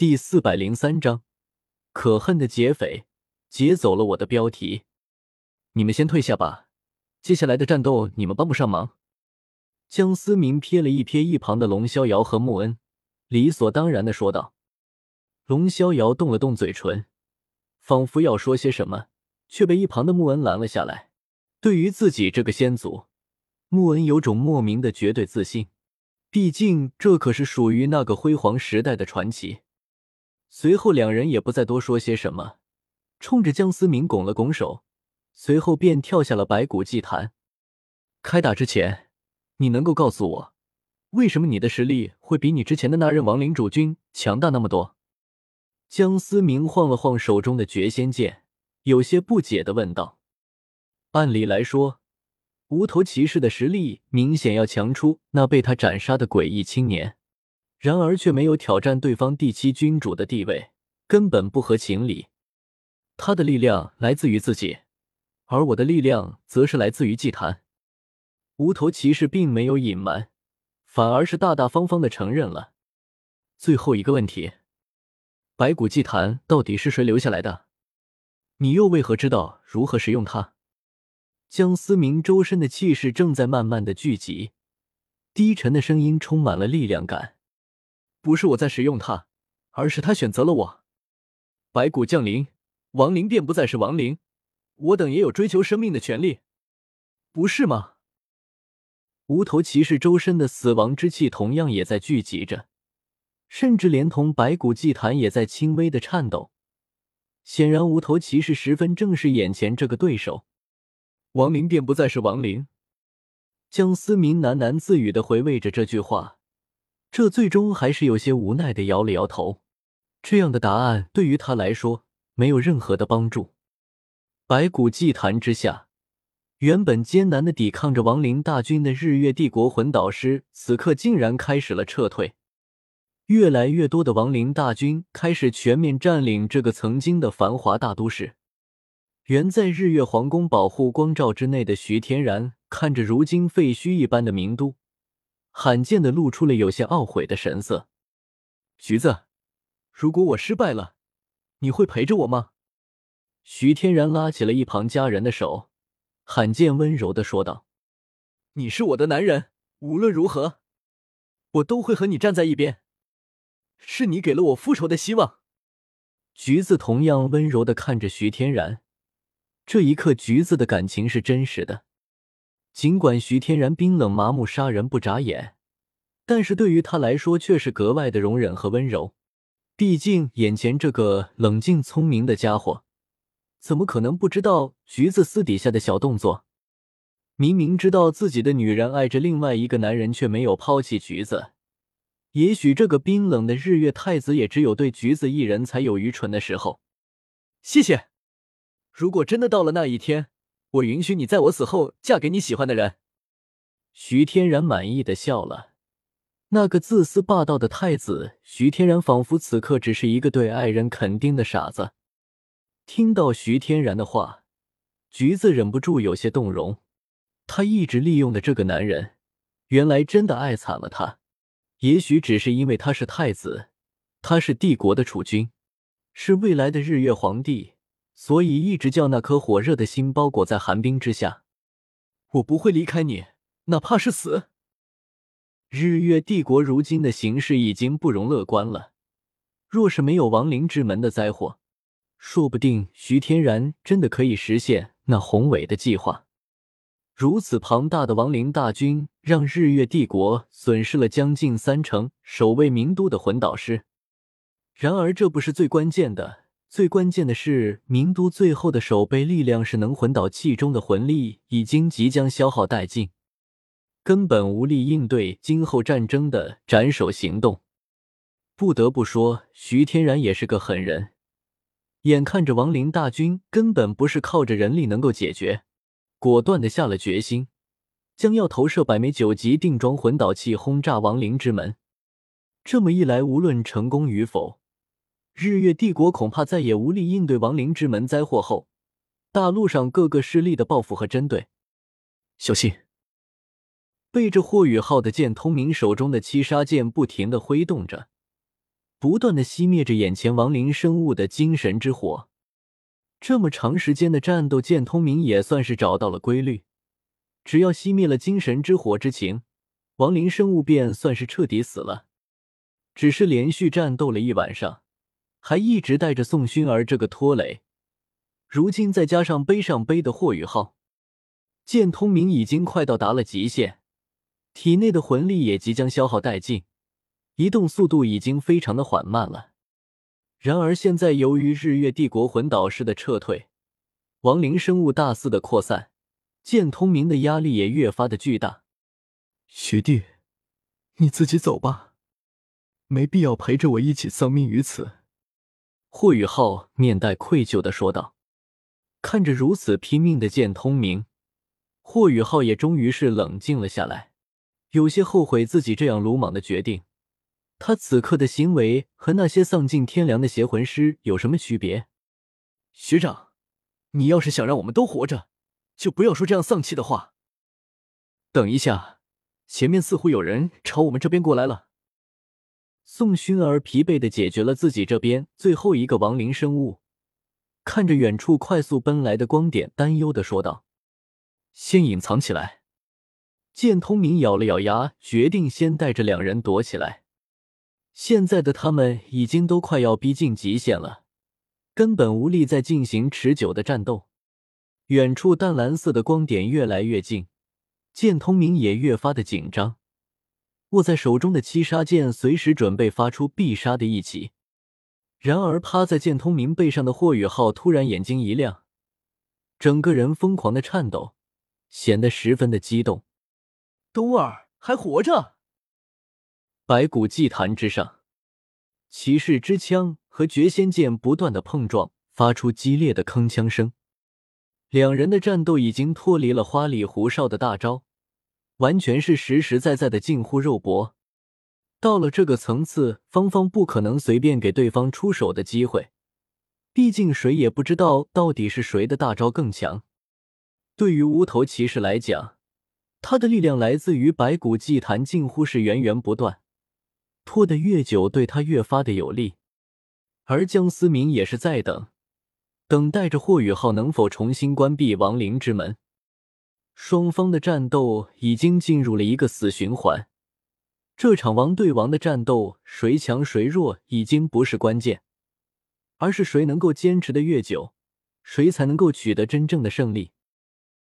第四百零三章，可恨的劫匪劫走了我的标题。你们先退下吧，接下来的战斗你们帮不上忙。江思明瞥了一瞥一旁的龙逍遥和穆恩，理所当然的说道。龙逍遥动了动嘴唇，仿佛要说些什么，却被一旁的穆恩拦了下来。对于自己这个先祖，穆恩有种莫名的绝对自信，毕竟这可是属于那个辉煌时代的传奇。随后，两人也不再多说些什么，冲着江思明拱了拱手，随后便跳下了白骨祭坛。开打之前，你能够告诉我，为什么你的实力会比你之前的那任亡灵主君强大那么多？江思明晃了晃手中的绝仙剑，有些不解的问道：“按理来说，无头骑士的实力明显要强出那被他斩杀的诡异青年。”然而却没有挑战对方第七君主的地位，根本不合情理。他的力量来自于自己，而我的力量则是来自于祭坛。无头骑士并没有隐瞒，反而是大大方方的承认了。最后一个问题：白骨祭坛到底是谁留下来的？你又为何知道如何使用它？江思明周身的气势正在慢慢的聚集，低沉的声音充满了力量感。不是我在使用它，而是他选择了我。白骨降临，亡灵便不再是亡灵，我等也有追求生命的权利，不是吗？无头骑士周身的死亡之气同样也在聚集着，甚至连同白骨祭坛也在轻微的颤抖。显然，无头骑士十分正视眼前这个对手。亡灵便不再是亡灵。江思明喃喃自语的回味着这句话。这最终还是有些无奈的摇了摇头，这样的答案对于他来说没有任何的帮助。白骨祭坛之下，原本艰难的抵抗着亡灵大军的日月帝国魂导师，此刻竟然开始了撤退。越来越多的亡灵大军开始全面占领这个曾经的繁华大都市。原在日月皇宫保护光照之内的徐天然，看着如今废墟一般的名都。罕见的露出了有些懊悔的神色。橘子，如果我失败了，你会陪着我吗？徐天然拉起了一旁家人的手，罕见温柔的说道：“你是我的男人，无论如何，我都会和你站在一边。是你给了我复仇的希望。”橘子同样温柔的看着徐天然，这一刻，橘子的感情是真实的。尽管徐天然冰冷麻木、杀人不眨眼，但是对于他来说却是格外的容忍和温柔。毕竟眼前这个冷静聪明的家伙，怎么可能不知道橘子私底下的小动作？明明知道自己的女人爱着另外一个男人，却没有抛弃橘子。也许这个冰冷的日月太子也只有对橘子一人才有愚蠢的时候。谢谢。如果真的到了那一天。我允许你在我死后嫁给你喜欢的人。徐天然满意的笑了。那个自私霸道的太子徐天然，仿佛此刻只是一个对爱人肯定的傻子。听到徐天然的话，橘子忍不住有些动容。他一直利用的这个男人，原来真的爱惨了他。也许只是因为他是太子，他是帝国的储君，是未来的日月皇帝。所以一直叫那颗火热的心包裹在寒冰之下。我不会离开你，哪怕是死。日月帝国如今的形势已经不容乐观了。若是没有亡灵之门的灾祸，说不定徐天然真的可以实现那宏伟的计划。如此庞大的亡灵大军，让日月帝国损失了将近三成守卫名都的魂导师。然而，这不是最关键的。最关键的是，名都最后的守备力量是能魂导器中的魂力已经即将消耗殆尽，根本无力应对今后战争的斩首行动。不得不说，徐天然也是个狠人，眼看着亡灵大军根本不是靠着人力能够解决，果断的下了决心，将要投射百枚九级定装魂导器轰炸亡灵之门。这么一来，无论成功与否。日月帝国恐怕再也无力应对亡灵之门灾祸后，大陆上各个势力的报复和针对。小心！背着霍雨浩的剑，通明手中的七杀剑不停的挥动着，不断的熄灭着眼前亡灵生物的精神之火。这么长时间的战斗，剑通明也算是找到了规律。只要熄灭了精神之火之情，亡灵生物便算是彻底死了。只是连续战斗了一晚上，还一直带着宋薰儿这个拖累，如今再加上背上背的霍雨浩，剑通明已经快到达了极限，体内的魂力也即将消耗殆尽，移动速度已经非常的缓慢了。然而现在，由于日月帝国魂导师的撤退，亡灵生物大肆的扩散，剑通明的压力也越发的巨大。学弟，你自己走吧，没必要陪着我一起丧命于此。霍雨浩面带愧疚的说道。看着如此拼命的剑通明，霍雨浩也终于是冷静了下来，有些后悔自己这样鲁莽的决定。他此刻的行为和那些丧尽天良的邪魂师有什么区别？学长，你要是想让我们都活着，就不要说这样丧气的话。等一下，前面似乎有人朝我们这边过来了。宋薰儿疲惫的解决了自己这边最后一个亡灵生物，看着远处快速奔来的光点，担忧的说道：“先隐藏起来。”剑通明咬了咬牙，决定先带着两人躲起来。现在的他们已经都快要逼近极限了，根本无力再进行持久的战斗。远处淡蓝色的光点越来越近，剑通明也越发的紧张，握在手中的七杀剑随时准备发出必杀的一击。然而，趴在剑通明背上的霍雨浩突然眼睛一亮，整个人疯狂的颤抖，显得十分的激动。冬儿还活着。白骨祭坛之上，骑士之枪和绝仙剑不断的碰撞，发出激烈的铿锵声。两人的战斗已经脱离了花里胡哨的大招，完全是实实在在的近乎肉搏。到了这个层次，芳芳不可能随便给对方出手的机会，毕竟谁也不知道到底是谁的大招更强。对于无头骑士来讲，他的力量来自于白骨祭坛，近乎是源源不断。拖得越久，对他越发的有利。而江思明也是在等，等待着霍雨浩能否重新关闭亡灵之门。双方的战斗已经进入了一个死循环。这场王对王的战斗，谁强谁弱已经不是关键，而是谁能够坚持的越久，谁才能够取得真正的胜利。